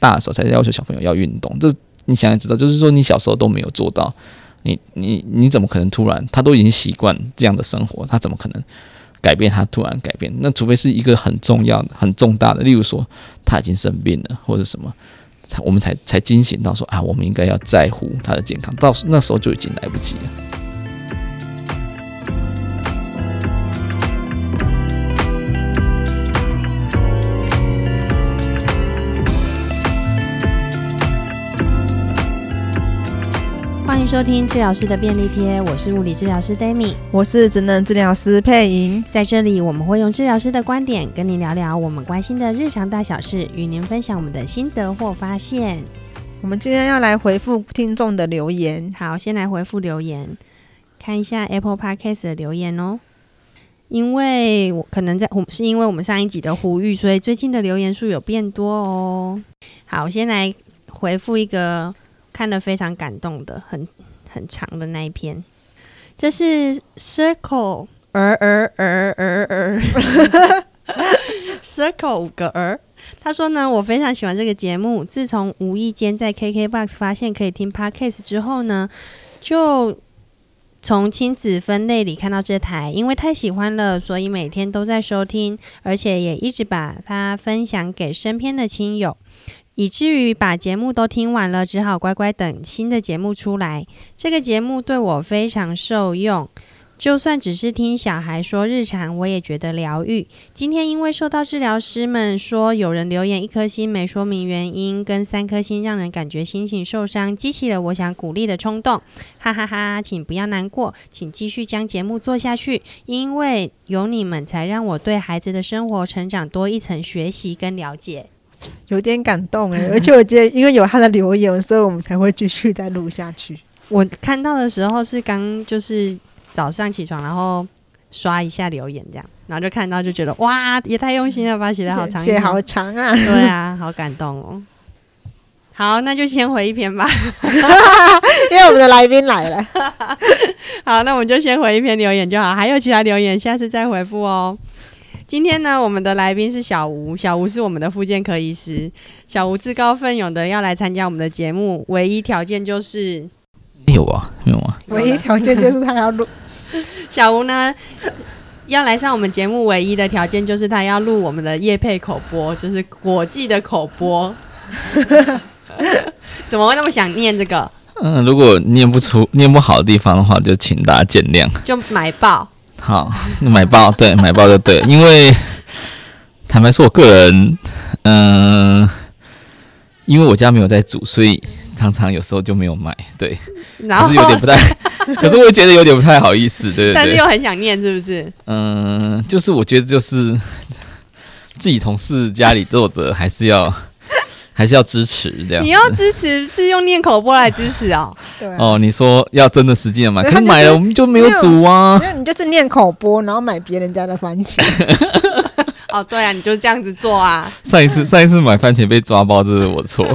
大的时候才要求小朋友要运动。这你想也知道，就是说你小时候都没有做到，你你你怎么可能突然他都已经习惯这样的生活，他怎么可能改变？他突然改变，那除非是一个很重要的、很重大的，例如说他已经生病了或者什么，才我们才才惊醒到说啊，我们应该要在乎他的健康。到那时候就已经来不及了。收听治疗师的便利贴，我是物理治疗师 Dami，我是职能治疗师佩莹。在这里，我们会用治疗师的观点跟您聊聊我们关心的日常大小事，与您分享我们的心得或发现。我们今天要来回复听众的留言。好，先来回复留言，看一下 Apple Podcast 的留言哦。因为我可能在，我是因为我们上一集的呼吁，所以最近的留言数有变多哦。好，我先来回复一个。看了非常感动的，很很长的那一篇，这是 Circle 儿儿儿儿儿，Circle 五个儿。他说呢，我非常喜欢这个节目。自从无意间在 KKBOX 发现可以听 Podcast 之后呢，就从亲子分类里看到这台，因为太喜欢了，所以每天都在收听，而且也一直把它分享给身边的亲友。以至于把节目都听完了，只好乖乖等新的节目出来。这个节目对我非常受用，就算只是听小孩说日常，我也觉得疗愈。今天因为受到治疗师们说有人留言一颗星没说明原因，跟三颗星让人感觉心情受伤，激起了我想鼓励的冲动。哈哈哈！请不要难过，请继续将节目做下去，因为有你们才让我对孩子的生活成长多一层学习跟了解。有点感动哎，而且我觉得，因为有他的留言，所以我们才会继续再录下去。我看到的时候是刚就是早上起床，然后刷一下留言这样，然后就看到就觉得哇，也太用心了吧，写得好长，写好长啊，对啊，好感动哦。好，那就先回一篇吧，因为我们的来宾来了。好，那我们就先回一篇留言就好，还有其他留言下次再回复哦。今天呢，我们的来宾是小吴。小吴是我们的复健科医师。小吴自告奋勇的要来参加我们的节目，唯一条件就是没有啊，没有啊。唯一条件就是他要录。小吴呢，要来上我们节目，唯一的条件就是他要录我们的业配口播，就是国际的口播。怎么会那么想念这个？嗯，如果念不出、念不好的地方的话，就请大家见谅。就买爆。好，买爆对，买爆就对，因为 坦白说，我个人，嗯、呃，因为我家没有在煮，所以常常有时候就没有买，对，然后可是有点不太，可是我也觉得有点不太好意思，对，对，对，但是又很想念，是不是？嗯、呃，就是我觉得就是自己同事家里做的，还是要。还是要支持这样，你要支持是用念口播来支持哦。对啊。哦，你说要真的实际的买，可是买了我们就没有煮啊。因为你就是念口播，然后买别人家的番茄。哦，对啊，你就这样子做啊。上一次 上一次买番茄被抓包，这是我错。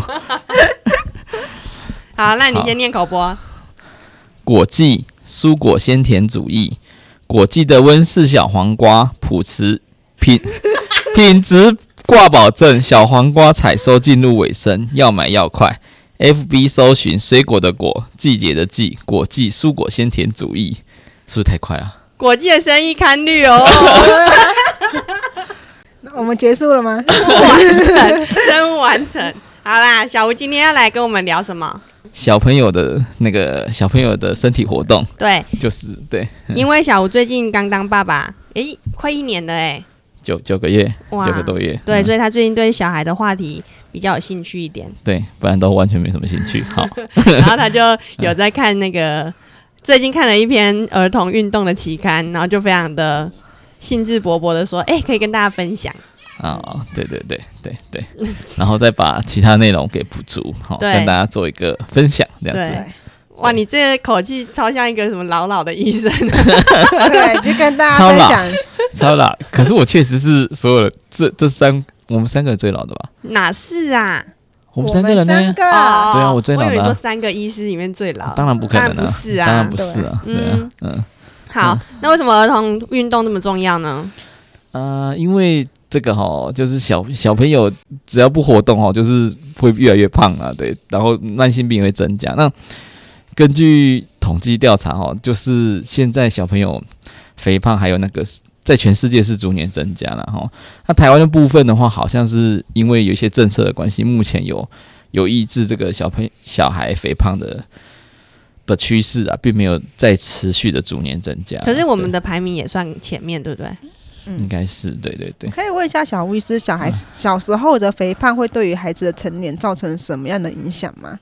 好，那你先念口播。果季蔬果鲜甜主义，果季的温室小黄瓜，朴实品品质。挂保证，小黄瓜采收进入尾声，要买要快。FB 搜寻水果的果，季节的季，果季蔬果鲜甜主义，是不是太快了？果季的生意堪虑哦。那我们结束了吗？完成，任务完成。好啦，小吴今天要来跟我们聊什么？小朋友的那个小朋友的身体活动。对，就是对。因为小吴最近刚当爸爸，诶，快一年了诶。九九个月，九个多月，对，所以他最近对小孩的话题比较有兴趣一点。对，不然都完全没什么兴趣。好，然后他就有在看那个，最近看了一篇儿童运动的期刊，然后就非常的兴致勃勃的说：“哎，可以跟大家分享。”啊，对对对对对，然后再把其他内容给补足，好，跟大家做一个分享，这样子。哇，你这口气超像一个什么老老的医生。对，就跟大家分享。超老，可是我确实是所有的这这三，我们三个最老的吧？哪是啊？我们三个人呢？三个，对啊，我最老的。我以为说三个医师里面最老，当然不可能，啊不是啊，当然不是啊，对啊，嗯。好，那为什么儿童运动这么重要呢？呃，因为。这个哈，就是小小朋友只要不活动哈，就是会越来越胖啊，对，然后慢性病也会增加。那根据统计调查哈，就是现在小朋友肥胖还有那个在全世界是逐年增加了哈。那台湾的部分的话，好像是因为有一些政策的关系，目前有有抑制这个小朋小孩肥胖的的趋势啊，并没有在持续的逐年增加。可是我们的排名也算前面，对不对？嗯、应该是对对对，可以问一下小吴医师，小孩小时候的肥胖会对于孩子的成年造成什么样的影响吗？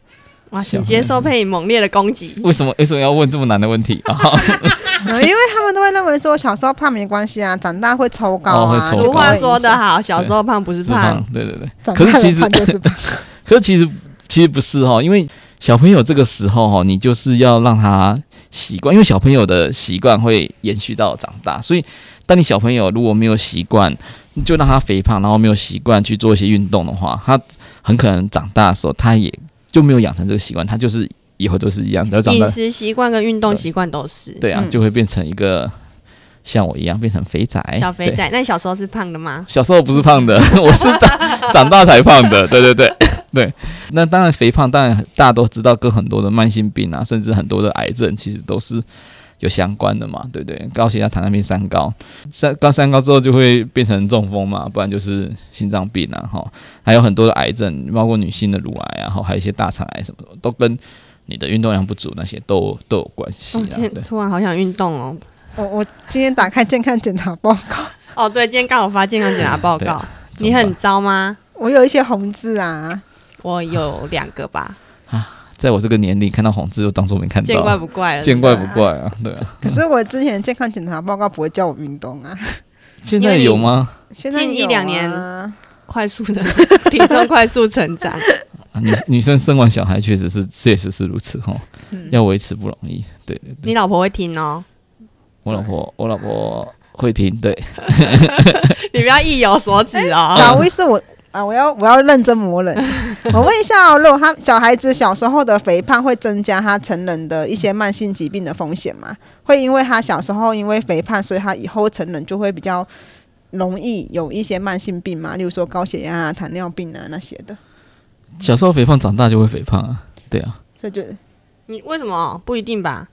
哇，请接受佩颖猛烈的攻击。为什么为什么要问这么难的问题 啊？因为他们都会认为说小时候胖没关系啊，长大会抽高啊。俗、哦、话说得好，小时候胖不是胖，对对对。可是其实就是胖，可是其实其实不是哈，因为小朋友这个时候哈，你就是要让他习惯，因为小朋友的习惯会延续到长大，所以。当你小朋友如果没有习惯，就让他肥胖，然后没有习惯去做一些运动的话，他很可能长大的时候他也就没有养成这个习惯，他就是以后都是一样的。饮食习惯跟运动习惯都是。对啊，就会变成一个像我一样变成肥仔。小肥仔，那你小时候是胖的吗？小时候不是胖的，我是长长大才胖的。对对对 对，那当然肥胖，当然大家都知道，跟很多的慢性病啊，甚至很多的癌症，其实都是。有相关的嘛？对不对？高血压、糖尿病、三高，三高三高之后就会变成中风嘛，不然就是心脏病啊，哈，还有很多的癌症，包括女性的乳癌啊，然后还有一些大肠癌什么的，都跟你的运动量不足那些都都有关系啊。对，突然好想运动哦！我我今天打开健康检查报告，哦，对，今天刚好发健康检查报告，你很糟吗？我有一些红字啊，我有两个吧。在我这个年龄看到红字就当做没看到，见怪不怪了，见怪不怪啊，对啊。可是我之前健康检查报告不会叫我运动啊，现在有吗？近一两年快速的体重快速成长。女女生生完小孩确实是确实是如此哈，要维持不容易。对对对，你老婆会听哦？我老婆我老婆会听，对。你不要意有所指哦。小薇是我。啊！我要我要认真磨人。我问一下哦，如果他小孩子小时候的肥胖会增加他成人的一些慢性疾病的风险吗？会因为他小时候因为肥胖，所以他以后成人就会比较容易有一些慢性病吗？例如说高血压啊、糖尿病啊那些的。小时候肥胖，长大就会肥胖啊？对啊。所以就你为什么不一定吧？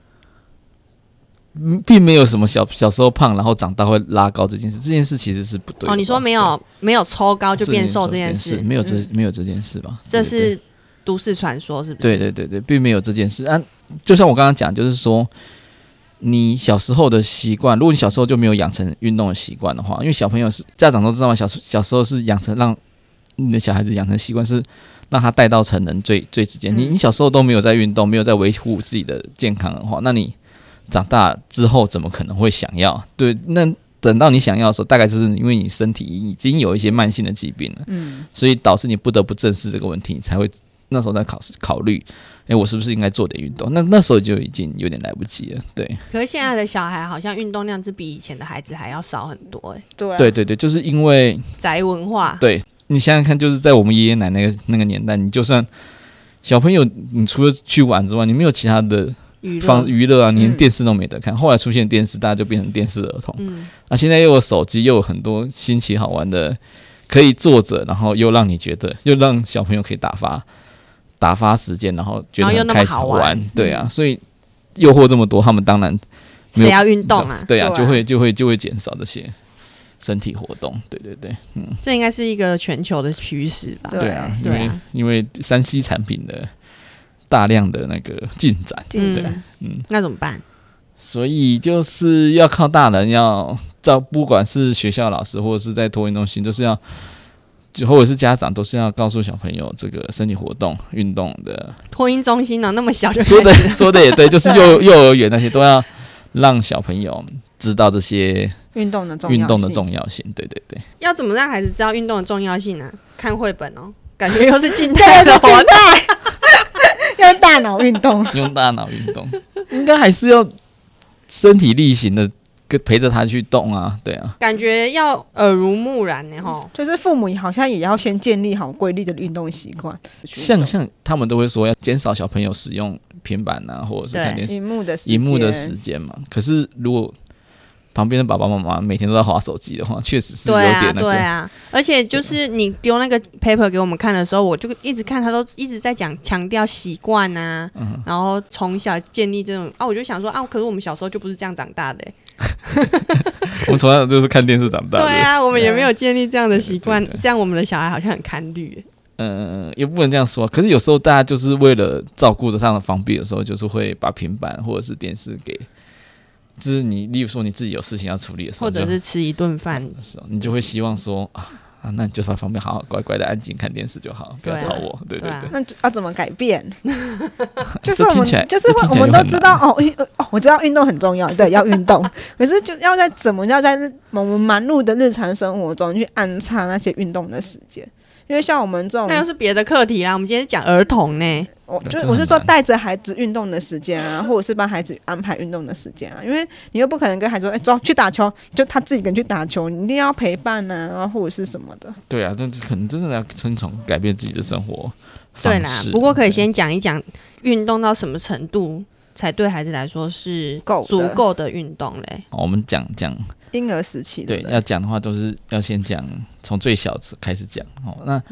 并没有什么小小时候胖，然后长大会拉高这件事。这件事其实是不对的。哦，你说没有没有抽高就变瘦这件事，没有这没有这件事吧？这是都市传说，是不是？对对对对，并没有这件事啊。就像我刚刚讲，就是说你小时候的习惯，如果你小时候就没有养成运动的习惯的话，因为小朋友是家长都知道嘛，小小时候是养成让你的小孩子养成习惯，是让他带到成人最最直接。你你小时候都没有在运动，没有在维护自己的健康的话，那你。长大之后怎么可能会想要？对，那等到你想要的时候，大概就是因为你身体已经有一些慢性的疾病了，嗯，所以导致你不得不正视这个问题，你才会那时候在考试考虑，哎，我是不是应该做点运动？那那时候就已经有点来不及了，对。可是现在的小孩好像运动量是比以前的孩子还要少很多，哎，对，对对对，就是因为宅文化。对，你想想看，就是在我们爷爷奶奶那个年代，你就算小朋友，你除了去玩之外，你没有其他的。放娱乐啊，你连电视都没得看。嗯、后来出现电视，大家就变成电视儿童。嗯，那、啊、现在又有手机，又有很多新奇好玩的，可以坐着，然后又让你觉得，又让小朋友可以打发打发时间，然后觉得很开心好玩。对啊，所以诱惑这么多，他们当然谁要运动 啊？对啊，就会就会就会减少这些身体活动。对对对，嗯，这应该是一个全球的趋势吧？对啊，因为因为山西产品的。大量的那个进展，进展，嗯，那怎么办？所以就是要靠大人要照，不管是学校老师或者是在托运中心，都是要，就或者是家长，都是要告诉小朋友这个身体活动、运动的。托运中心呢、啊，那么小就 说的说的也对，就是幼幼儿园那些都要让小朋友知道这些运动的运动的重要性。对对对，要怎么让孩子知道运动的重要性呢？看绘本哦，感觉又是静态的活动。用大脑运动，用大脑运动，应该还是要身体力行的，跟陪着他去动啊，对啊，感觉要耳濡目染呢，吼，就是父母好像也要先建立好规律的运动习惯。像像他们都会说要减少小朋友使用平板啊，或者是看电视、荧幕的荧幕的时间嘛。可是如果旁边的爸爸妈妈每天都在划手机的话，确实是有点那个。对啊，而且就是你丢那个 paper 给我们看的时候，我就一直看，他都一直在讲强调习惯啊，嗯、然后从小建立这种啊，我就想说啊，可是我们小时候就不是这样长大的、欸，我们从小就是看电视长大的。对啊，我们也没有建立这样的习惯，对对对对这样我们的小孩好像很看绿、欸。嗯，也不能这样说。可是有时候大家就是为了照顾得上的方便有时候，就是会把平板或者是电视给。就是你，例如说你自己有事情要处理的时候，或者是吃一顿饭的时候，你就会希望说啊啊，那你就在旁边好好乖乖的安静看电视就好，不要吵我。对对对。那要怎么改变？就是我们就是我们都知道哦，哦，我知道运动很重要，对，要运动。可是就要在怎么要在我们忙碌的日常生活中去安插那些运动的时间。因为像我们这种，那又是别的课题啦。我们今天讲儿童呢，我就我是说带着孩子运动的时间啊，或者是帮孩子安排运动的时间啊。因为你又不可能跟孩子说，哎、欸，走去打球，就他自己跟去打球，你一定要陪伴啊，然后或者是什么的。对啊，但是可能真的要遵从改变自己的生活方式。对啦，不过可以先讲一讲运动到什么程度才对孩子来说是够足够的运动嘞。我们讲讲。婴儿时期对，对，要讲的话都是要先讲从最小开始讲哦。那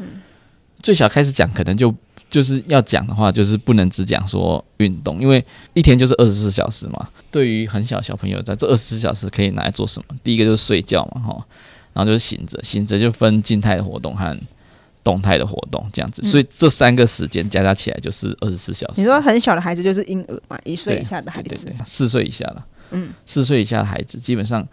最小开始讲，可能就就是要讲的话，就是不能只讲说运动，因为一天就是二十四小时嘛。对于很小小朋友，在这二十四小时可以拿来做什么？第一个就是睡觉嘛，哈，然后就是醒着，醒着就分静态的活动和动态的活动这样子。所以这三个时间加加起来就是二十四小时。你说很小的孩子就是婴儿嘛，一岁以下的孩子，四岁以下了，嗯，四岁以下的孩子基本上。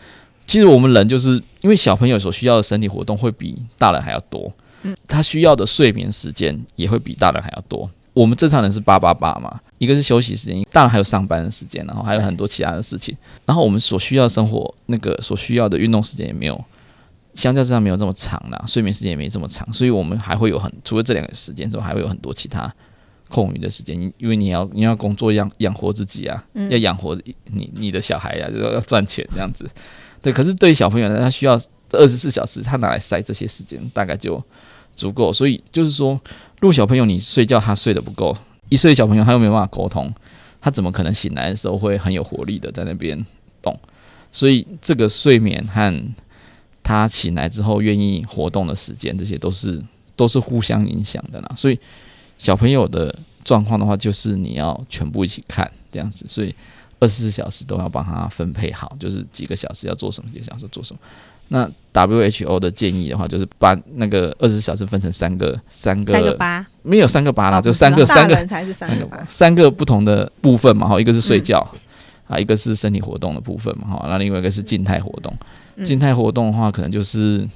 其实我们人就是因为小朋友所需要的身体活动会比大人还要多，嗯，他需要的睡眠时间也会比大人还要多。我们正常人是八八八嘛，一个是休息时间，大人还有上班的时间，然后还有很多其他的事情，然后我们所需要的生活那个所需要的运动时间也没有，相较之下没有这么长啦，睡眠时间也没这么长，所以我们还会有很除了这两个时间之外，还会有很多其他空余的时间，因为你要你要工作养养活自己啊，嗯、要养活你你的小孩呀、啊，就要赚钱这样子。对，可是对于小朋友呢，他需要二十四小时，他拿来塞这些时间，大概就足够。所以就是说，如果小朋友你睡觉他睡得不够，一岁小朋友他又没办法沟通，他怎么可能醒来的时候会很有活力的在那边动？所以这个睡眠和他醒来之后愿意活动的时间，这些都是都是互相影响的啦。所以小朋友的状况的话，就是你要全部一起看这样子，所以。二十四小时都要帮他分配好，就是几个小时要做什么，几个小时做什么。那 WHO 的建议的话，就是把那个二十四小时分成三个、三个、三个八，没有三个八啦，哦、就三个、三个才是三个八，三个不同的部分嘛，哈，一个是睡觉、嗯、啊，一个是身体活动的部分嘛，哈，那另外一个是静态活动。静、嗯、态活动的话，可能就是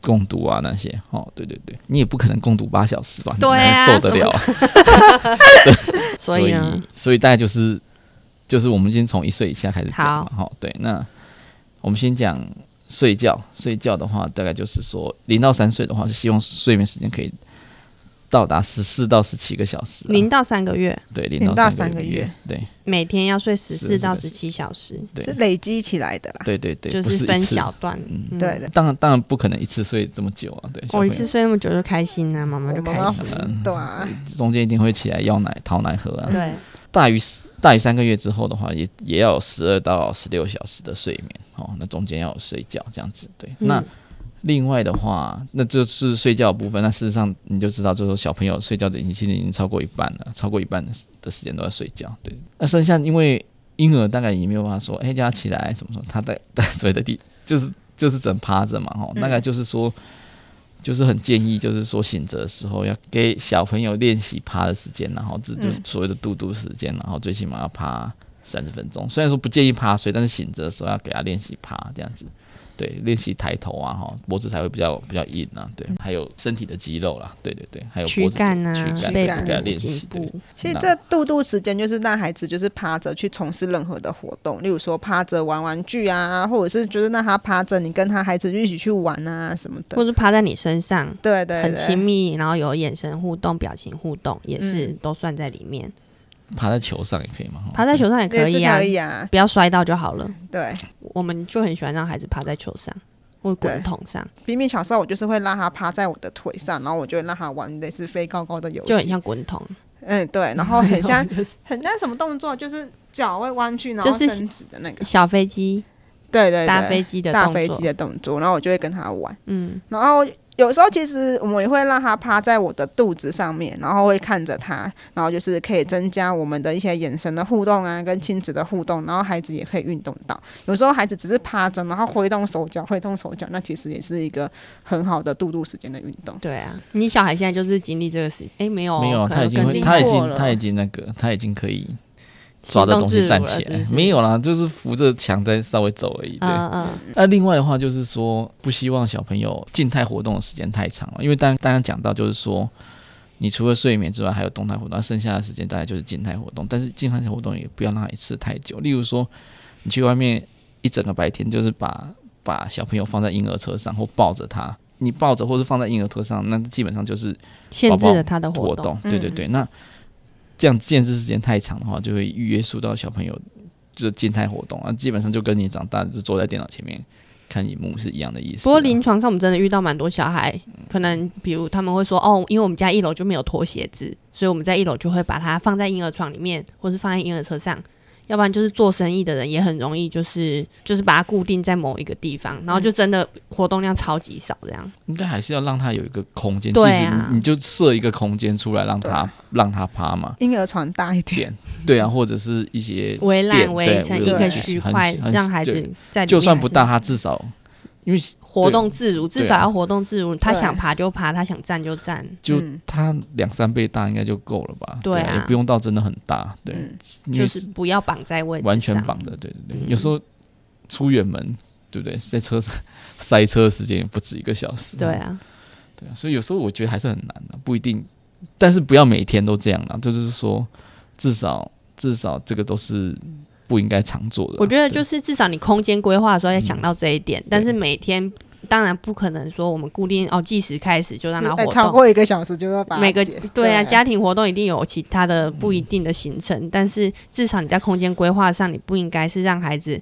共读啊那些，哦，对对对，你也不可能共读八小时吧？对啊，你受得了？对 所以，所以大概就是。就是我们先从一岁以下开始讲嘛，哈，对，那我们先讲睡觉。睡觉的话，大概就是说零到三岁的话，是希望睡眠时间可以到达十四到十七个小时。零到三个月，对，零到三个月，对，每天要睡十四到十七小时，是累积起来的啦。对对对，就是分小段，嗯，对的。当然当然不可能一次睡这么久啊，对。我一次睡那么久就开心啊，妈妈就开心，对啊，中间一定会起来要奶、讨奶喝啊，对。大于大于三个月之后的话，也也要有十二到十六小时的睡眠哦。那中间要有睡觉，这样子对。嗯、那另外的话，那就是睡觉的部分。那事实上你就知道，就是说小朋友睡觉的已经其实已经超过一半了，超过一半的的时间都在睡觉。对。那剩下因为婴儿大概也没有办法说，哎、欸，叫他起来什么什么，他在 在睡的地就是就是整趴着嘛，哈。大概就是说。就是很建议，就是说醒着的时候要给小朋友练习趴的时间，然后这就所谓的嘟嘟时间，然后最起码要趴三十分钟。虽然说不建议趴睡，但是醒着的时候要给他练习趴这样子。对，练习抬头啊，哈，脖子才会比较比较硬啊。对，还有身体的肌肉啦，对对对，还有脖子躯干啊，躯干背干练习。对，其实这度度时间就是让孩子就是趴着去从事任何的活动，例如说趴着玩玩具啊，或者是就是让他趴着，你跟他孩子一起去玩啊什么的，或者趴在你身上，对对，对，很亲密，然后有眼神互动、表情互动，也是都算在里面。爬在球上也可以吗？爬在球上也可以啊，可以啊，不要摔到就好了。对，我们就很喜欢让孩子趴在球上或滚筒上。明明小时候，我就是会让他趴在我的腿上，然后我就会让他玩类似飞高高的游戏，就很像滚筒。嗯，对，然后很像 很像什么动作，就是脚会弯曲，然后伸直的那个、就是、小飞机。对对对，搭飞机的大飞机的动作，然后我就会跟他玩，嗯，然后。有时候其实我们也会让他趴在我的肚子上面，然后会看着他，然后就是可以增加我们的一些眼神的互动啊，跟亲子的互动，然后孩子也可以运动到。有时候孩子只是趴着，然后挥动手脚，挥动手脚，那其实也是一个很好的度度时间的运动。对啊，你小孩现在就是经历这个事，哎，没有，没有，他已经，他已经，他已经那个，他已经可以。抓的东西站起来，是是没有啦，就是扶着墙在稍微走而已。对，那、嗯那、另外的话就是说，不希望小朋友静态活动的时间太长了，因为刚刚讲到，就是说，你除了睡眠之外，还有动态活动，剩下的时间大概就是静态活动。但是静态活动也不要让他一次太久。例如说，你去外面一整个白天，就是把把小朋友放在婴儿车上或抱着他，你抱着或是放在婴儿车上，那基本上就是宝宝限制了他的活动。对对对，那。这样限制时间太长的话，就会约束到小朋友就是静态活动啊，基本上就跟你长大就坐在电脑前面看荧幕是一样的意思。不过临床上我们真的遇到蛮多小孩，可能比如他们会说哦，因为我们家一楼就没有拖鞋子，所以我们在一楼就会把它放在婴儿床里面，或是放在婴儿车上。要不然就是做生意的人也很容易，就是就是把它固定在某一个地方，然后就真的活动量超级少，这样。应该还是要让他有一个空间，对啊，你就设一个空间出来，让他让他趴嘛。婴儿床大一点，对啊，或者是一些围栏围成一个区块，让孩子在就算不大，他至少。因为活动自如，至少要活动自如。他想爬就爬，他想站就站。就他两三倍大应该就够了吧？对啊，也不用到真的很大。对，就是不要绑在位置上。完全绑的，对对对。有时候出远门，对不对？在车上 塞车的时间也不止一个小时。对啊，对啊。所以有时候我觉得还是很难的，不一定。但是不要每天都这样啦，就是说至少至少这个都是。不应该常做的。我觉得就是至少你空间规划的时候要想到这一点，嗯、但是每天当然不可能说我们固定哦计时开始就让他活动超过一个小时就要把每个对啊家庭活动一定有其他的不一定的行程，嗯、但是至少你在空间规划上你不应该是让孩子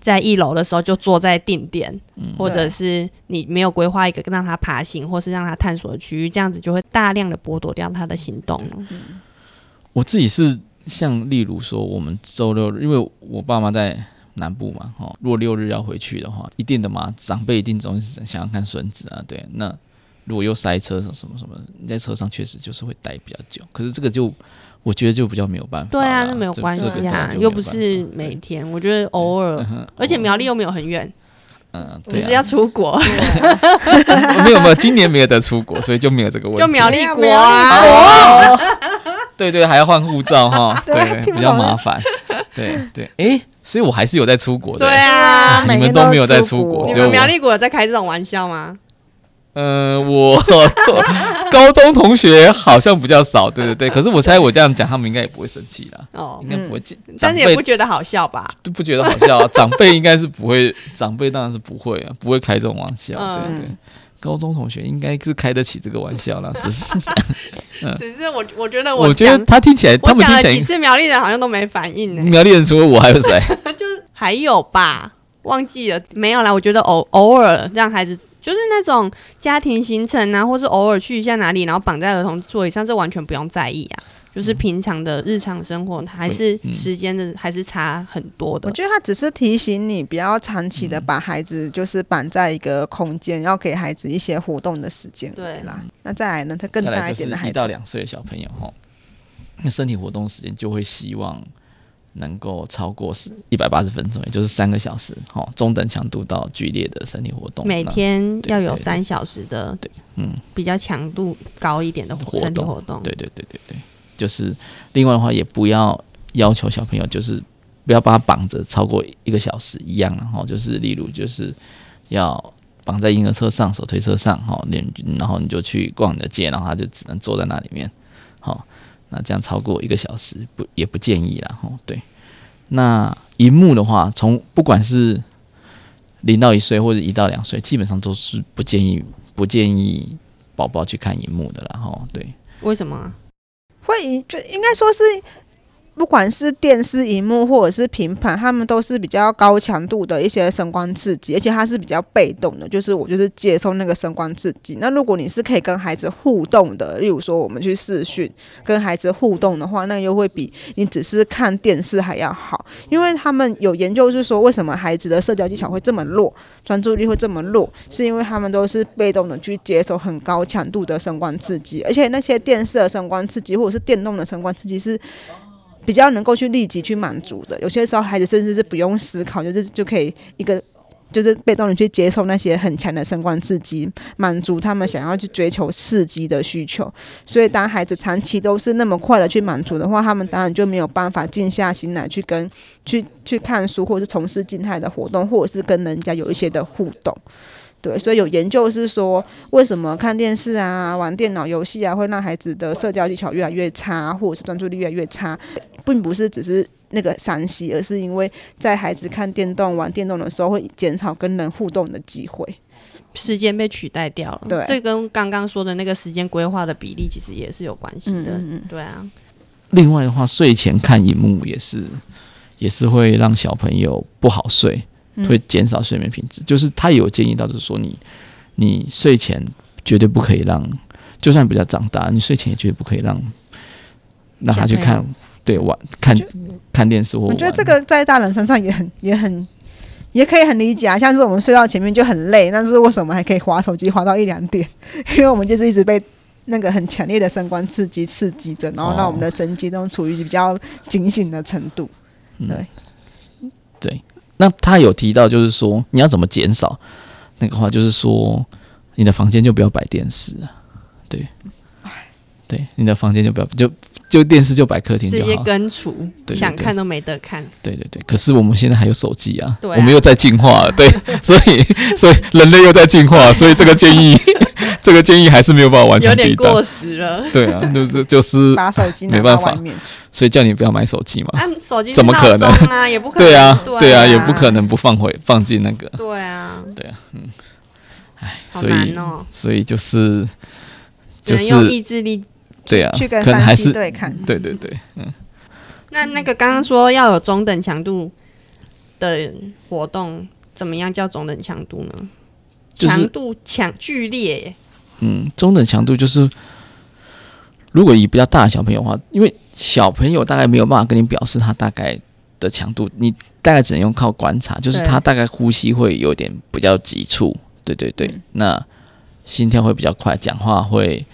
在一楼的时候就坐在定点，嗯、或者是你没有规划一个让他爬行或是让他探索的区域，这样子就会大量的剥夺掉他的行动。嗯、我自己是。像例如说，我们周六日，因为我爸妈在南部嘛，哈，如果六日要回去的话，一定的嘛，长辈一定总是想要看孙子啊，对。那如果又塞车什么什么什么，你在车上确实就是会待比较久。可是这个就我觉得就比较没有办法。对啊，那没有关系啊，又不是每天。我觉得偶尔，而且苗栗又没有很远，嗯，只是要出国。没有没有，今年没有得出国，所以就没有这个问题。就苗栗国啊。对对，还要换护照哈，对，比较麻烦。对对，哎，所以我还是有在出国的。对啊，你们都没有在出国，你们苗栗国有在开这种玩笑吗？嗯，我高中同学好像比较少。对对对，可是我猜我这样讲，他们应该也不会生气啦。哦，应该不会，但是也不觉得好笑吧？就不觉得好笑，长辈应该是不会，长辈当然是不会啊，不会开这种玩笑。对对。高中同学应该是开得起这个玩笑啦，只是，只是我我觉得我，我觉得他听起来，他们听起来，几次苗栗人好像都没反应呢。苗栗人除了我还有谁？就是还有吧，忘记了没有啦。我觉得偶偶尔让孩子，就是那种家庭行程啊，或是偶尔去一下哪里，然后绑在儿童座椅上，这完全不用在意啊。就是平常的日常生活，还是时间的，还是差很多的。我觉得他只是提醒你，不要长期的把孩子就是绑在一个空间，要给孩子一些活动的时间。对啦，那再来呢？他更大一点的孩子，一到两岁的小朋友哈，那身体活动时间就会希望能够超过是一百八十分钟，也就是三个小时。哈，中等强度到剧烈的身体活动，每天要有三小时的，对，嗯，比较强度高一点的身体活动。对对对对对。就是另外的话，也不要要求小朋友，就是不要把他绑着超过一个小时一样，然后就是例如就是要绑在婴儿车上、手推车上，哈，然后你就去逛你的街，然后他就只能坐在那里面，好，那这样超过一个小时不也不建议啦，吼，对。那荧幕的话，从不管是零到一岁或者一到两岁，基本上都是不建议不建议宝宝去看荧幕的，然后对。为什么？会就应该说是不管是电视荧幕或者是平板，他们都是比较高强度的一些声光刺激，而且它是比较被动的，就是我就是接受那个声光刺激。那如果你是可以跟孩子互动的，例如说我们去视讯跟孩子互动的话，那又会比你只是看电视还要好，因为他们有研究是说，为什么孩子的社交技巧会这么弱，专注力会这么弱，是因为他们都是被动的去接受很高强度的声光刺激，而且那些电视的声光刺激或者是电动的声光刺激是。比较能够去立即去满足的，有些时候孩子甚至是不用思考，就是就可以一个就是被动的去接受那些很强的声光刺激，满足他们想要去追求刺激的需求。所以当孩子长期都是那么快的去满足的话，他们当然就没有办法静下心来去跟去去看书，或者是从事静态的活动，或者是跟人家有一些的互动。对，所以有研究是说，为什么看电视啊、玩电脑游戏啊，会让孩子的社交技巧越来越差，或者是专注力越来越差，并不是只是那个山西而是因为在孩子看电动、玩电动的时候，会减少跟人互动的机会，时间被取代掉了。对，这跟刚刚说的那个时间规划的比例其实也是有关系的。嗯嗯，对啊。另外的话，睡前看荧幕也是，也是会让小朋友不好睡。会减少睡眠品质，就是他有建议到，就是说你你睡前绝对不可以让，就算比较长大，你睡前也绝对不可以让让他去看，对，玩看看电视或我觉得这个在大人身上也很也很也可以很理解啊，像是我们睡到前面就很累，但是为什么还可以划手机划到一两点？因为我们就是一直被那个很强烈的声光刺激刺激着，然后让我们的神经都处于比较警醒的程度，对、嗯、对。那他有提到，就是说你要怎么减少那个话，就是说你的房间就不要摆电视啊，对，对，你的房间就不要就就电视就摆客厅就好，直接根除，想看都没得看。对对对，可是我们现在还有手机啊，我们又在进化了，对，所以所以人类又在进化，所以这个建议。这个建议还是没有办法完全有点过时了。对啊，就是就是把手机没办法，所以叫你不要买手机嘛。啊，手机怎么可能啊？也不可能。对啊，对啊，对啊，也不可能不放回放进那个。对啊，对啊，嗯，哎，所以所以就是就是用意志力，对啊，去跟可能还是对看，对对对，嗯。那那个刚刚说要有中等强度的活动，怎么样叫中等强度呢？强度强剧烈。嗯，中等强度就是，如果以比较大的小朋友的话，因为小朋友大概没有办法跟你表示他大概的强度，你大概只能用靠观察，就是他大概呼吸会有点比较急促，对对对，嗯、那心跳会比较快，讲话会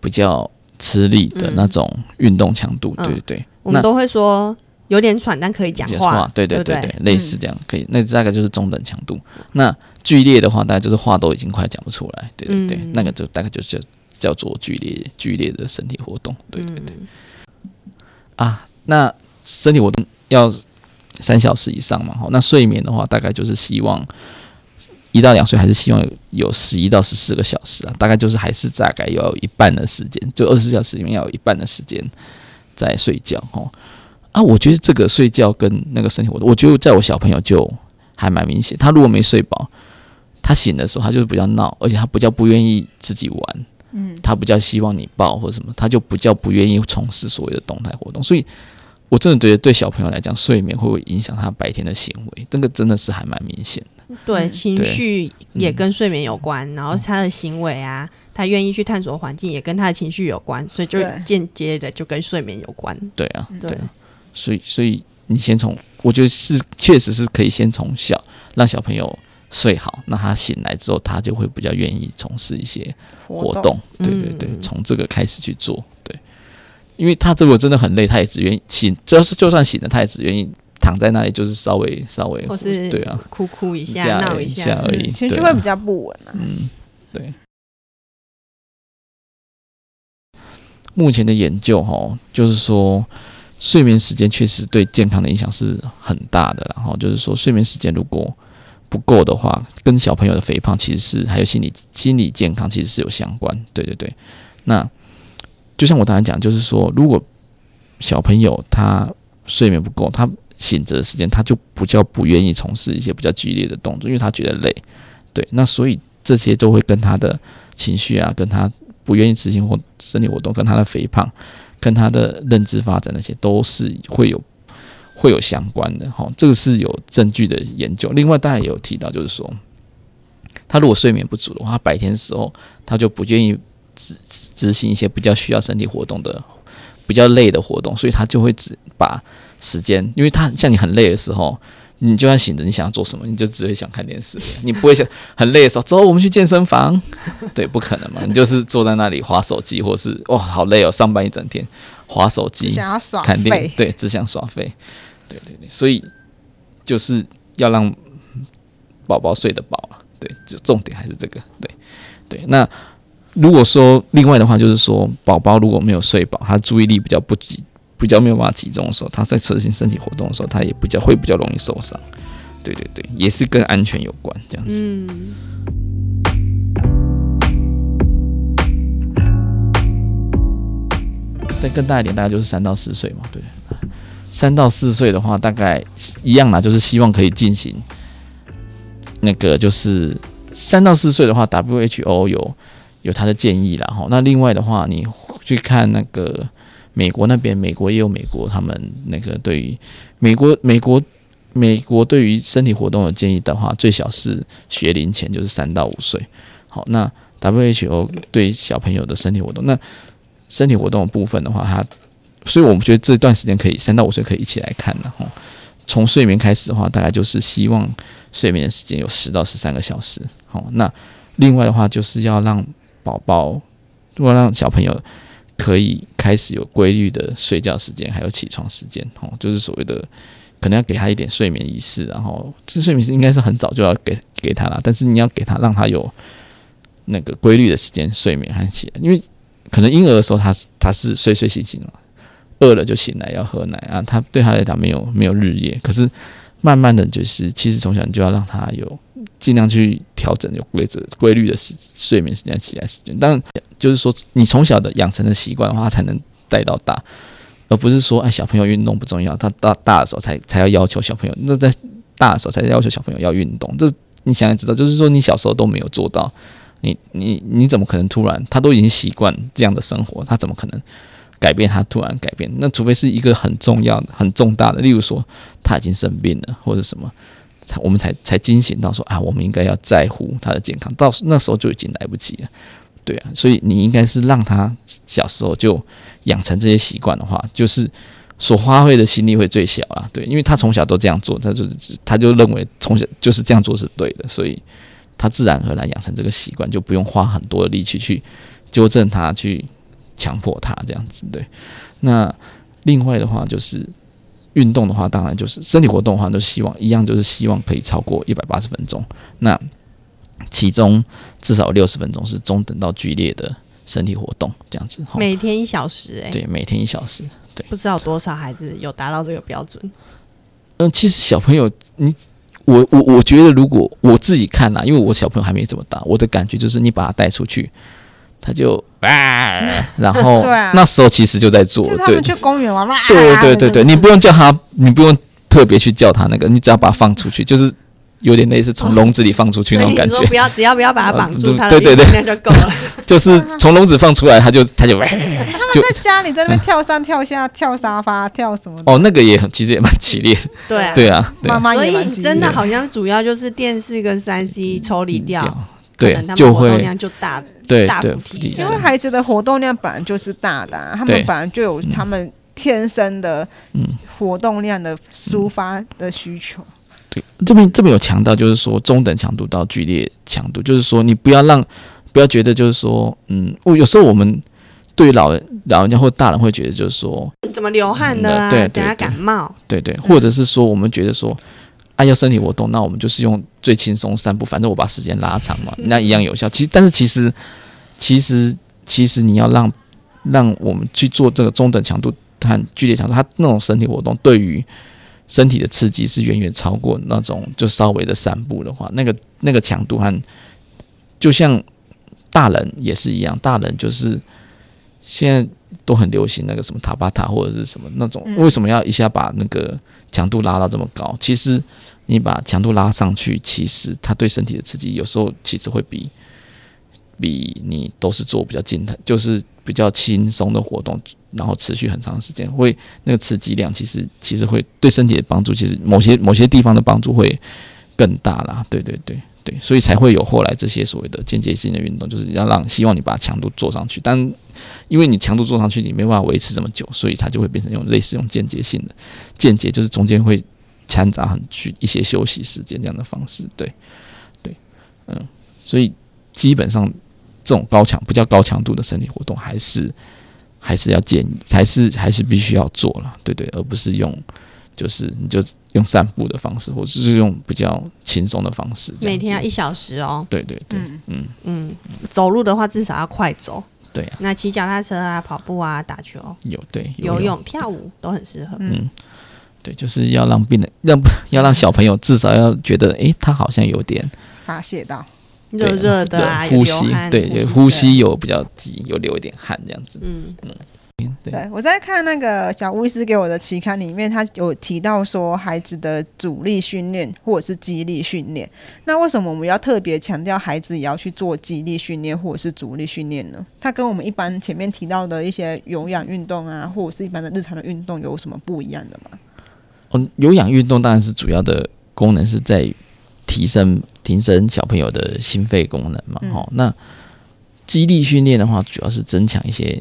比较吃力的那种运动强度，嗯、对对对，嗯、我们都会说有点喘，但可以讲话，对对对对，对对类似这样可以，那大概就是中等强度，那。剧烈的话，大概就是话都已经快讲不出来，对对对，嗯、那个就大概就叫叫做剧烈剧烈的身体活动，对对对。嗯、啊，那身体活动要三小时以上嘛，哈，那睡眠的话，大概就是希望一到两岁还是希望有十一到十四个小时啊，大概就是还是大概要有一半的时间，就二十四小时里面要有一半的时间在睡觉，哦。啊，我觉得这个睡觉跟那个身体活动，我觉得在我小朋友就还蛮明显，他如果没睡饱。他醒的时候，他就是比较闹，而且他比较不愿意自己玩，嗯，他比较希望你抱或者什么，他就比较不愿意从事所谓的动态活动。所以，我真的觉得对小朋友来讲，睡眠会不会影响他白天的行为？这个真的是还蛮明显的。对，情绪也跟睡眠有关，嗯、然后他的行为啊，他愿意去探索环境，也跟他的情绪有关，所以就间接的就跟睡眠有关。对啊，对啊，所以，所以你先从，我觉得是确实是可以先从小让小朋友。睡好，那他醒来之后，他就会比较愿意从事一些活动。活动对对对，从、嗯、这个开始去做。对，因为他如果真的很累，他也只愿意醒，就是就算醒了，他也只愿意躺在那里，就是稍微稍微，或是对啊，哭哭一下，闹一下而已，情绪会比较不稳啊。嗯，对。目前的研究哈，就是说睡眠时间确实对健康的影响是很大的。然后就是说，睡眠时间如果不够的话，跟小朋友的肥胖其实是还有心理心理健康其实是有相关。对对对，那就像我刚才讲，就是说，如果小朋友他睡眠不够，他醒着的时间他就比较不愿意从事一些比较剧烈的动作，因为他觉得累。对，那所以这些都会跟他的情绪啊，跟他不愿意执行或身体活动，跟他的肥胖，跟他的认知发展那些都是会有会有相关的哈，这个是有证据的研究。另外，大家也有提到，就是说，他如果睡眠不足的话，白天的时候他就不愿意执执行一些比较需要身体活动的、比较累的活动，所以他就会只把时间，因为他像你很累的时候。你就算醒着，你想要做什么，你就只会想看电视。你不会想很累的时候，走，我们去健身房。对，不可能嘛。你就是坐在那里划手机，或是哇，好累哦，上班一整天，划手机，想要耍看电影，对，只想耍废。对对对，所以就是要让宝宝睡得饱了。对，就重点还是这个。对对，那如果说另外的话，就是说宝宝如果没有睡饱，他注意力比较不集。比较没有办法集中的时候，他在执行身体活动的时候，他也比较会比较容易受伤。对对对，也是跟安全有关这样子。嗯。再更大一点，大概就是三到四岁嘛。对，三到四岁的话，大概一样啦，就是希望可以进行那个，就是三到四岁的话，WHO 有有他的建议啦。哈。那另外的话，你去看那个。美国那边，美国也有美国他们那个对于美国美国美国对于身体活动的建议的话，最小是学龄前就是三到五岁。好，那 WHO 对小朋友的身体活动，那身体活动的部分的话，它所以我们觉得这段时间可以三到五岁可以一起来看的哈。从睡眠开始的话，大概就是希望睡眠的时间有十到十三个小时。好，那另外的话就是要让宝宝，如果让小朋友。可以开始有规律的睡觉时间，还有起床时间，哦，就是所谓的可能要给他一点睡眠仪式，然后这睡眠是应该是很早就要给给他了，但是你要给他让他有那个规律的时间睡眠和起来，因为可能婴儿的时候他是他是睡睡醒醒嘛，饿了就醒来要喝奶啊，他对他来讲没有没有日夜，可是慢慢的就是其实从小你就要让他有。尽量去调整有规则、规律的时睡眠时间、起来时间。当然，就是说你从小的养成的习惯的话，才能带到大，而不是说哎，小朋友运动不重要，他到大的时候才才要要求小朋友。那在大的时候才要求小朋友要运动，这你想也知道，就是说你小时候都没有做到，你你你怎么可能突然他都已经习惯这样的生活，他怎么可能改变？他突然改变，那除非是一个很重要的、很重大的，例如说他已经生病了，或者什么。才我们才才惊醒到说啊，我们应该要在乎他的健康，到那时候就已经来不及了，对啊，所以你应该是让他小时候就养成这些习惯的话，就是所花费的心力会最小啦，对，因为他从小都这样做，他就他就认为从小就是这样做是对的，所以他自然而然养成这个习惯，就不用花很多的力气去纠正他，去强迫他这样子，对。那另外的话就是。运动的话，当然就是身体活动的话，都希望一样，就是希望可以超过一百八十分钟。那其中至少六十分钟是中等到剧烈的身体活动，这样子。每天一小时，欸，诶，对，每天一小时，对。不知道多少孩子有达到这个标准？嗯，其实小朋友，你我我我觉得，如果我自己看啦，因为我小朋友还没这么大，我的感觉就是，你把他带出去。他就啊，然后那时候其实就在做，对，他们去公园玩，对对对对，你不用叫他，你不用特别去叫他那个，你只要把他放出去，就是有点类似从笼子里放出去那种 感觉。不要，只要不要把他绑住，他对对对，就够了。就是从笼子放出来，他就 他就。他们在家里在那边跳上跳下，跳沙发，跳什么？哦，那个也很，其实也蛮激烈的。对啊，对啊，妈妈也蛮真的好像主要就是电视跟三 C 抽离掉。对，就会量就大，对大对，因为孩子的活动量本来就是大的，啊，他们本来就有他们天生的活动量的抒发的需求。对，这边这边有强调，就是说中等强度到剧烈强度，就是说你不要让不要觉得就是说，嗯，我有时候我们对于老人老人家或大人会觉得就是说，怎么流汗的啊？对，等下感冒，对对，或者是说我们觉得说。啊，要身体活动，那我们就是用最轻松散步，反正我把时间拉长嘛，那一样有效。其实，但是其实，其实，其实你要让让我们去做这个中等强度和剧烈强度，它那种身体活动对于身体的刺激是远远超过那种就稍微的散步的话，那个那个强度和就像大人也是一样，大人就是现在都很流行那个什么塔巴塔或者是什么那种，为什么要一下把那个。强度拉到这么高，其实你把强度拉上去，其实它对身体的刺激有时候其实会比比你都是做比较静态，就是比较轻松的活动，然后持续很长时间，会那个刺激量其实其实会对身体的帮助，其实某些某些地方的帮助会更大啦。对对对对，所以才会有后来这些所谓的间接性的运动，就是要让希望你把强度做上去，但因为你强度做上去，你没办法维持这么久，所以它就会变成用类似用间接性的间接，就是中间会掺杂很去一些休息时间这样的方式。对对，嗯，所以。基本上，这种高强不叫高强度的身体活动，还是还是要建议，还是还是必须要做了，对对，而不是用就是你就用散步的方式，或者是用比较轻松的方式。每天要一小时哦。对对对，嗯嗯嗯，走路的话至少要快走。对啊。那骑脚踏车啊、跑步啊、打球有对游泳、跳舞都很适合。嗯，对，就是要让病人 让要让小朋友至少要觉得，诶，他好像有点发泄到。热热的啊，呼吸对，呼吸有比较急，有流一点汗这样子。嗯嗯，对。我在看那个小巫医师给我的期刊里面，他有提到说孩子的阻力训练或者是激励训练。那为什么我们要特别强调孩子也要去做激励训练或者是阻力训练呢？它跟我们一般前面提到的一些有氧运动啊，或者是一般的日常的运动有什么不一样的吗？嗯，有氧运动当然是主要的功能是在于。提升提升小朋友的心肺功能嘛，好、嗯，那激励训练的话，主要是增强一些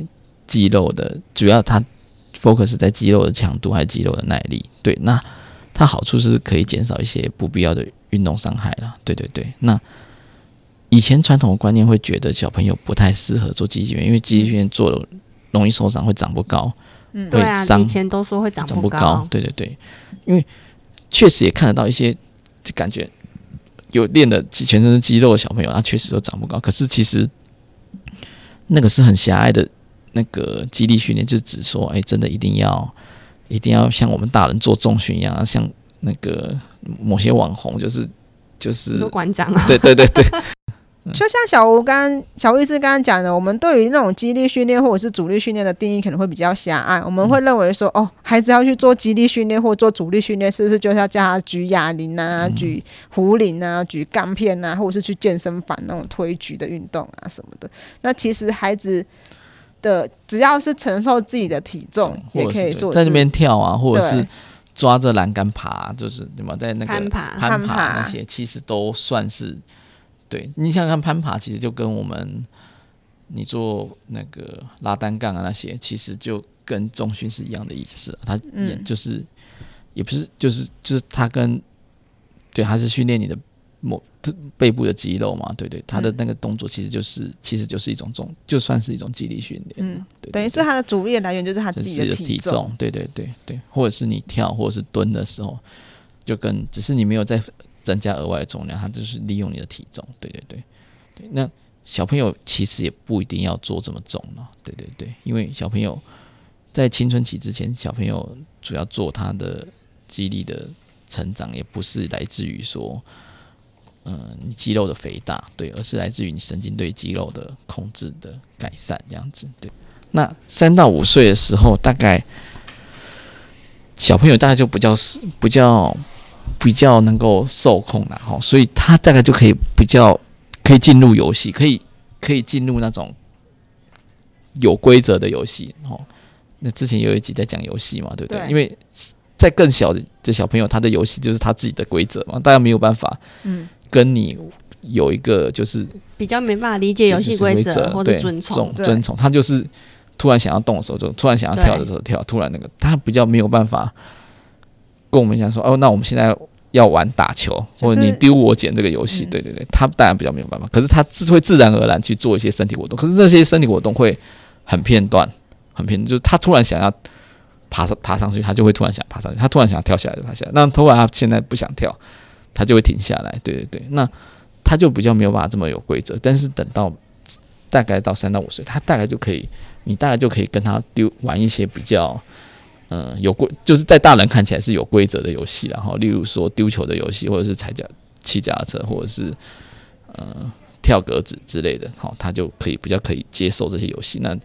肌肉的，主要它 focus 在肌肉的强度还有肌肉的耐力。对，那它好处是可以减少一些不必要的运动伤害啦。对对对，那以前传统的观念会觉得小朋友不太适合做肌力训练，因为肌力训练做了容易受伤，会长不高。嗯，对啊，以前都说会长不高。长不高。对对对，因为确实也看得到一些就感觉。有练的全身是肌肉的小朋友，他确实都长不高。可是其实那个是很狭隘的那个肌力训练，就只说，哎、欸，真的一定要一定要像我们大人做重训一样，像那个某些网红，就是就是馆长啊，对对对对。就像小吴刚、小吴医师刚刚讲的，我们对于那种肌力训练或者是阻力训练的定义可能会比较狭隘。我们会认为说，哦，孩子要去做肌力训练或做阻力训练，是不是就是要叫他举哑铃啊、举壶铃啊、举杠片啊，或者是去健身房那种推举的运动啊什么的？那其实孩子的只要是承受自己的体重，也可以做在那边跳啊，或者是抓着栏杆爬，就是怎么在那个攀爬、攀爬那些，其实都算是。对，你想想看，攀爬其实就跟我们你做那个拉单杠啊那些，其实就跟重训是一样的意思。它也就是、嗯、也不是，就是就是它跟对，还是训练你的某背部的肌肉嘛。对对，他的那个动作其实就是、嗯、其实就是一种重，就算是一种肌力训练。嗯，对等于是他的主力来源就是他自己的体重。对对对对，或者是你跳或者是蹲的时候，就跟只是你没有在。增加额外的重量，他就是利用你的体重。对对对，对。那小朋友其实也不一定要做这么重了。对对对，因为小朋友在青春期之前，小朋友主要做他的肌力的成长，也不是来自于说，嗯、呃，你肌肉的肥大，对，而是来自于你神经对肌肉的控制的改善这样子。对。那三到五岁的时候，大概小朋友大概就比较是比较。比较能够受控了哈，所以他大概就可以比较可以进入游戏，可以可以进入那种有规则的游戏哈。那之前有一集在讲游戏嘛，对不对？对，因为在更小的小朋友，他的游戏就是他自己的规则嘛，大家没有办法嗯跟你有一个就是比较没办法理解游戏规则或者遵从遵从，他就是突然想要动的时候就突然想要跳的时候跳，突然那个他比较没有办法跟我们讲说哦，那我们现在。要玩打球，或者你丢我捡这个游戏，对对对，他当然比较没有办法。可是他自会自然而然去做一些身体活动，可是这些身体活动会很片段，很片段，就是他突然想要爬上爬上去，他就会突然想爬上去；他突然想要跳下来就爬下来。那突然他现在不想跳，他就会停下来。对对对，那他就比较没有办法这么有规则。但是等到大概到三到五岁，他大概就可以，你大概就可以跟他丢玩一些比较。嗯，有规就是在大人看起来是有规则的游戏，然后例如说丢球的游戏，或者是踩脚骑脚踏车，或者是呃跳格子之类的，好，他就可以比较可以接受这些游戏。那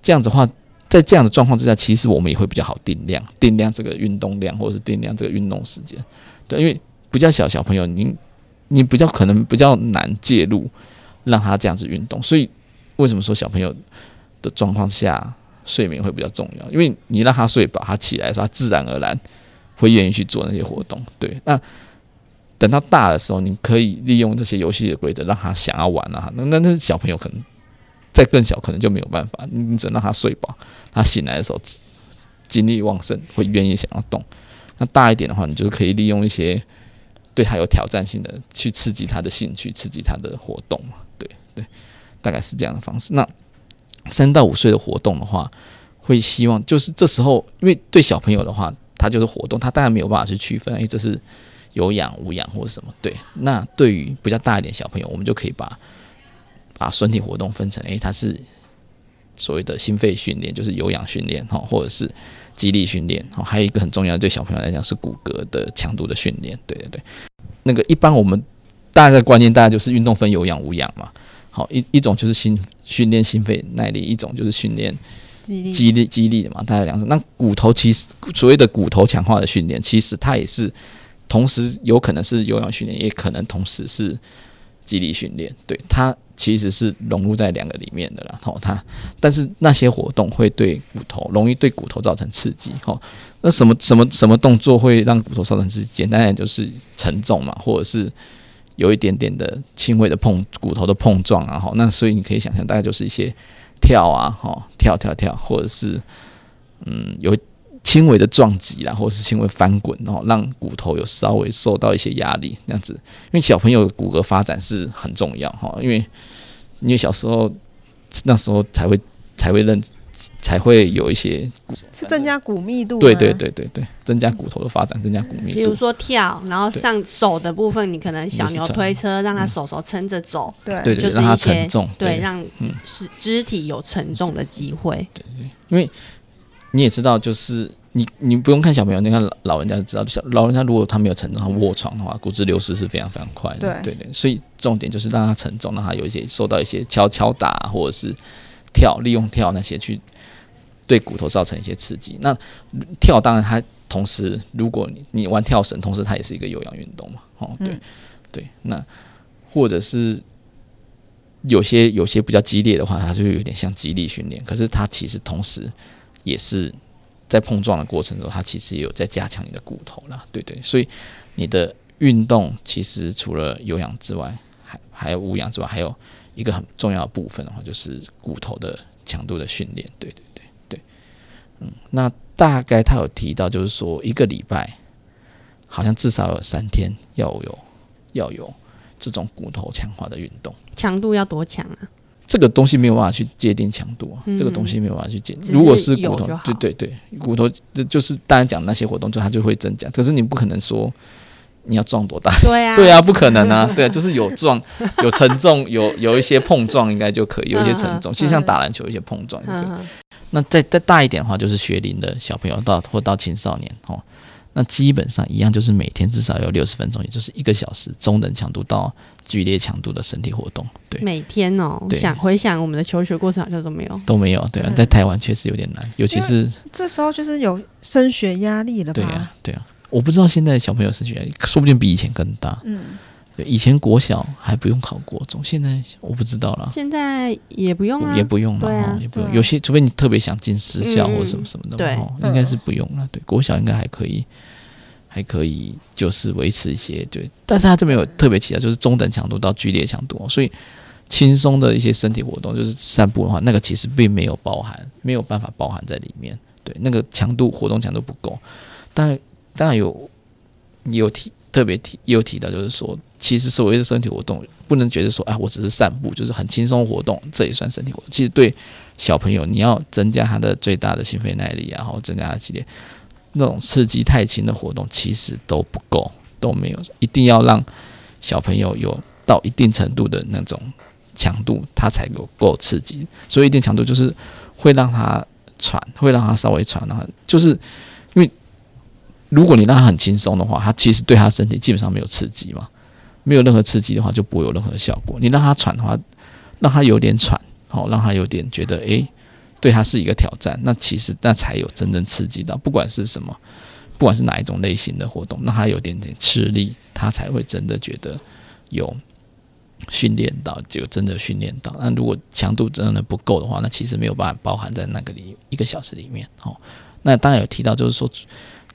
这样子的话，在这样的状况之下，其实我们也会比较好定量，定量这个运动量，或者是定量这个运动时间。对，因为比较小小朋友，你你比较可能比较难介入让他这样子运动。所以为什么说小朋友的状况下睡眠会比较重要？因为你让他睡饱，他起来的时候，他自然而然会愿意去做那些活动。对，那等到大的时候，你可以利用这些游戏的规则，让他想要玩啊。那那那小朋友可能再更小，可能就没有办法。你只能让他睡饱，他醒来的时候精力旺盛，会愿意想要动。那大一点的话，你就可以利用一些对他有挑战性的，去刺激他的兴趣，刺激他的活动嘛。对对，大概是这样的方式。那三到五岁的活动的话，会希望就是这时候，因为对小朋友的话，他就是活动，他当然没有办法去区分，哎，这是有氧、无氧或者什么。对，那对于比较大一点小朋友，我们就可以把把身体活动分成，哎，他是所谓的心肺训练，就是有氧训练哈，或者是。肌力训练，好，还有一个很重要的，对小朋友来讲是骨骼的强度的训练。对对对，那个一般我们大家的观念，大家就是运动分有氧无氧嘛。好，一一种就是心训练心肺耐力，一种就是训练肌力肌力肌力的嘛。大概两种。那骨头其实所谓的骨头强化的训练，其实它也是同时有可能是有氧训练，也可能同时是肌力训练。对它。其实是融入在两个里面的啦，吼，它，但是那些活动会对骨头容易对骨头造成刺激，吼，那什么什么什么动作会让骨头造成刺激？简单点就是沉重嘛，或者是有一点点的轻微的碰骨头的碰撞啊，吼，那所以你可以想象，大概就是一些跳啊，吼，跳跳跳，或者是嗯有。轻微的撞击啦，或者是轻微翻滚，然后让骨头有稍微受到一些压力，这样子。因为小朋友骨骼发展是很重要哈，因为因为小时候那时候才会才会认才会有一些是增加骨密度，对对对对对，增加骨头的发展，增加骨密度。比如说跳，然后上手的部分，你可能小牛推车，让他手手撑着走，对对对，让他承重，对，让肢肢体有承重的机会，对对，因为。你也知道，就是你你不用看小朋友，你看老老人家就知道，小老人家如果他没有承重，他卧床的话，骨质流失是非常非常快的。对对对，所以重点就是让他承重，让他有一些受到一些敲敲打或者是跳，利用跳那些去对骨头造成一些刺激。那跳当然它同时，如果你你玩跳绳，同时它也是一个有氧运动嘛。哦，对、嗯、对，那或者是有些有些比较激烈的话，它就有点像肌力训练，可是它其实同时。也是在碰撞的过程中，它其实也有在加强你的骨头啦，对对，所以你的运动其实除了有氧之外，还还有无氧之外，还有一个很重要的部分的话，就是骨头的强度的训练，对对对对，嗯，那大概他有提到，就是说一个礼拜好像至少有三天要有要有这种骨头强化的运动，强度要多强啊？这个东西没有办法去界定强度啊，嗯、这个东西没有办法去界定。如果是骨头，对对对，骨头这就是大家讲那些活动，就它就会增加。可是你不可能说你要撞多大，对啊，对啊，不可能啊，对啊，就是有撞、有承重、有有一些碰撞，应该就可以有一些承重。其实像打篮球，一些碰撞。对，那再再大一点的话，就是学龄的小朋友到或到青少年哦。那基本上一样，就是每天至少有六十分钟，也就是一个小时，中等强度到剧烈强度的身体活动。对，每天哦，对想回想我们的求学过程，好像都没有，都没有。对啊，在台湾确实有点难，尤其是这时候就是有升学压力了吧？对啊，对啊，我不知道现在小朋友升学压力，说不定比以前更大。嗯。以前国小还不用考国中，现在我不知道了。现在也不用了，也不用了，啊、也不用。有些除非你特别想进私校或者什么什么的，对，应该是不用了。对，国小应该还可以，还可以，就是维持一些对。但是他这边有特别提到，就是中等强度到剧烈强度，所以轻松的一些身体活动，就是散步的话，那个其实并没有包含，没有办法包含在里面。对，那个强度活动强度不够。但当然有，有提。特别提也有提到，就是说，其实所谓的身体活动，不能觉得说，啊，我只是散步，就是很轻松活动，这也算身体活动。其实对小朋友，你要增加他的最大的心肺耐力，然后增加他的肌力，那种刺激太轻的活动，其实都不够，都没有，一定要让小朋友有到一定程度的那种强度，他才够够刺激。所以一定强度就是会让他喘，会让他稍微喘，然后就是因为。如果你让他很轻松的话，他其实对他身体基本上没有刺激嘛，没有任何刺激的话，就不会有任何效果。你让他喘的话，让他有点喘，好，让他有点觉得，诶，对他是一个挑战，那其实那才有真正刺激到，不管是什么，不管是哪一种类型的活动，让他有点点吃力，他才会真的觉得有训练到，就真的训练到。那如果强度真的不够的话，那其实没有办法包含在那个里一个小时里面。哦，那当然有提到，就是说，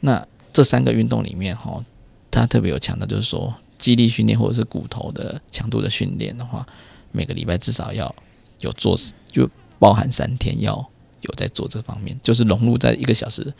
那这三个运动里面，哈，他特别有强调，就是说，肌力训练或者是骨头的强度的训练的话，每个礼拜至少要有做，就包含三天要有在做这方面，就是融入在一个小时。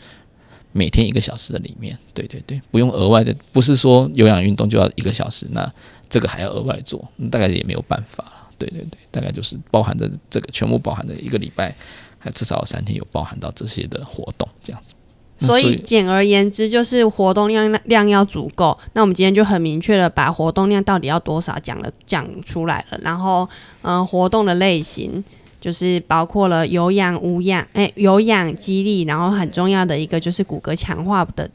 每天一个小时的里面，对对对，不用额外的，不是说有氧运动就要一个小时，那这个还要额外做，大概也没有办法了。对对对，大概就是包含着这个全部包含着一个礼拜，还至少有三天有包含到这些的活动这样子。所以简而言之，就是活动量量要足够。那我们今天就很明确的把活动量到底要多少讲了讲出来了，然后嗯、呃，活动的类型。就是包括了有氧、无氧，诶、有氧、激励，然后很重要的一个就是骨骼强化的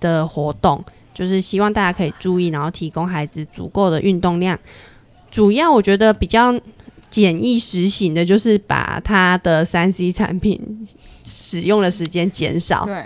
的活动，就是希望大家可以注意，然后提供孩子足够的运动量。主要我觉得比较简易实行的，就是把他的三 C 产品使用的时间减少，对，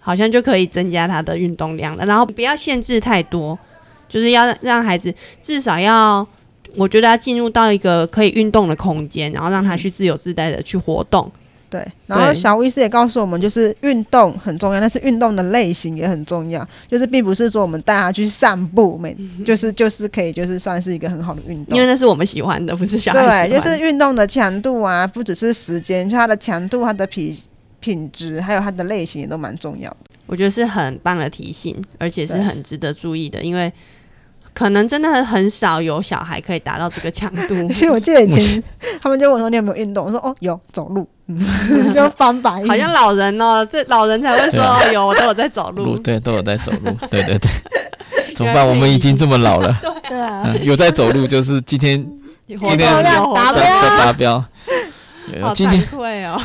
好像就可以增加他的运动量了。然后不要限制太多，就是要让孩子至少要。我觉得要进入到一个可以运动的空间，然后让他去自由自在的去活动。对，然后小吴医师也告诉我们，就是运动很重要，但是运动的类型也很重要。就是并不是说我们带他去散步，每就是就是可以就是算是一个很好的运动，因为那是我们喜欢的，不是小孩。对，就是运动的强度啊，不只是时间，就它的强度、它的品品质，还有它的类型也都蛮重要。我觉得是很棒的提醒，而且是很值得注意的，因为。可能真的很少有小孩可以达到这个强度。其实我记得以前他们就问我说：“你有没有运动？”我说：“哦，有走路。”就翻白，好像老人哦，这老人才会说：“啊、有，我都有在走路。”对，都有在走路。对 对对，怎么办？我们已经这么老了。对啊、嗯，有在走路，就是今天今天达标达标。今天会哦，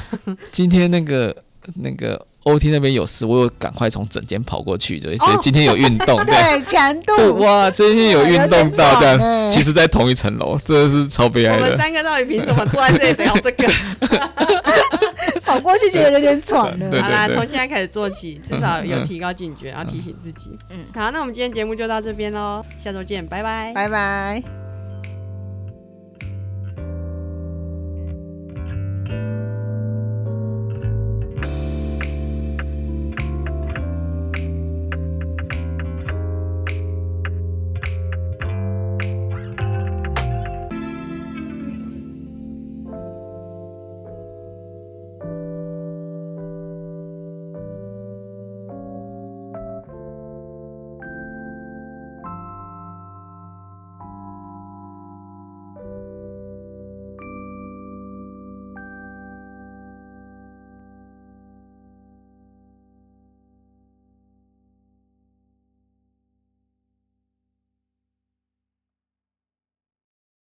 今天那个那个。OT 那边有事，我有赶快从整间跑过去，所以今天有运动，对强度，哇，今天有运动到这样，其实在同一层楼，真的是超悲哀的。我们三个到底凭什么坐在这里聊这个？跑过去觉得有点喘了。好啦，从现在开始做起，至少有提高警觉，然后提醒自己。嗯，好，那我们今天节目就到这边喽，下周见，拜拜，拜拜。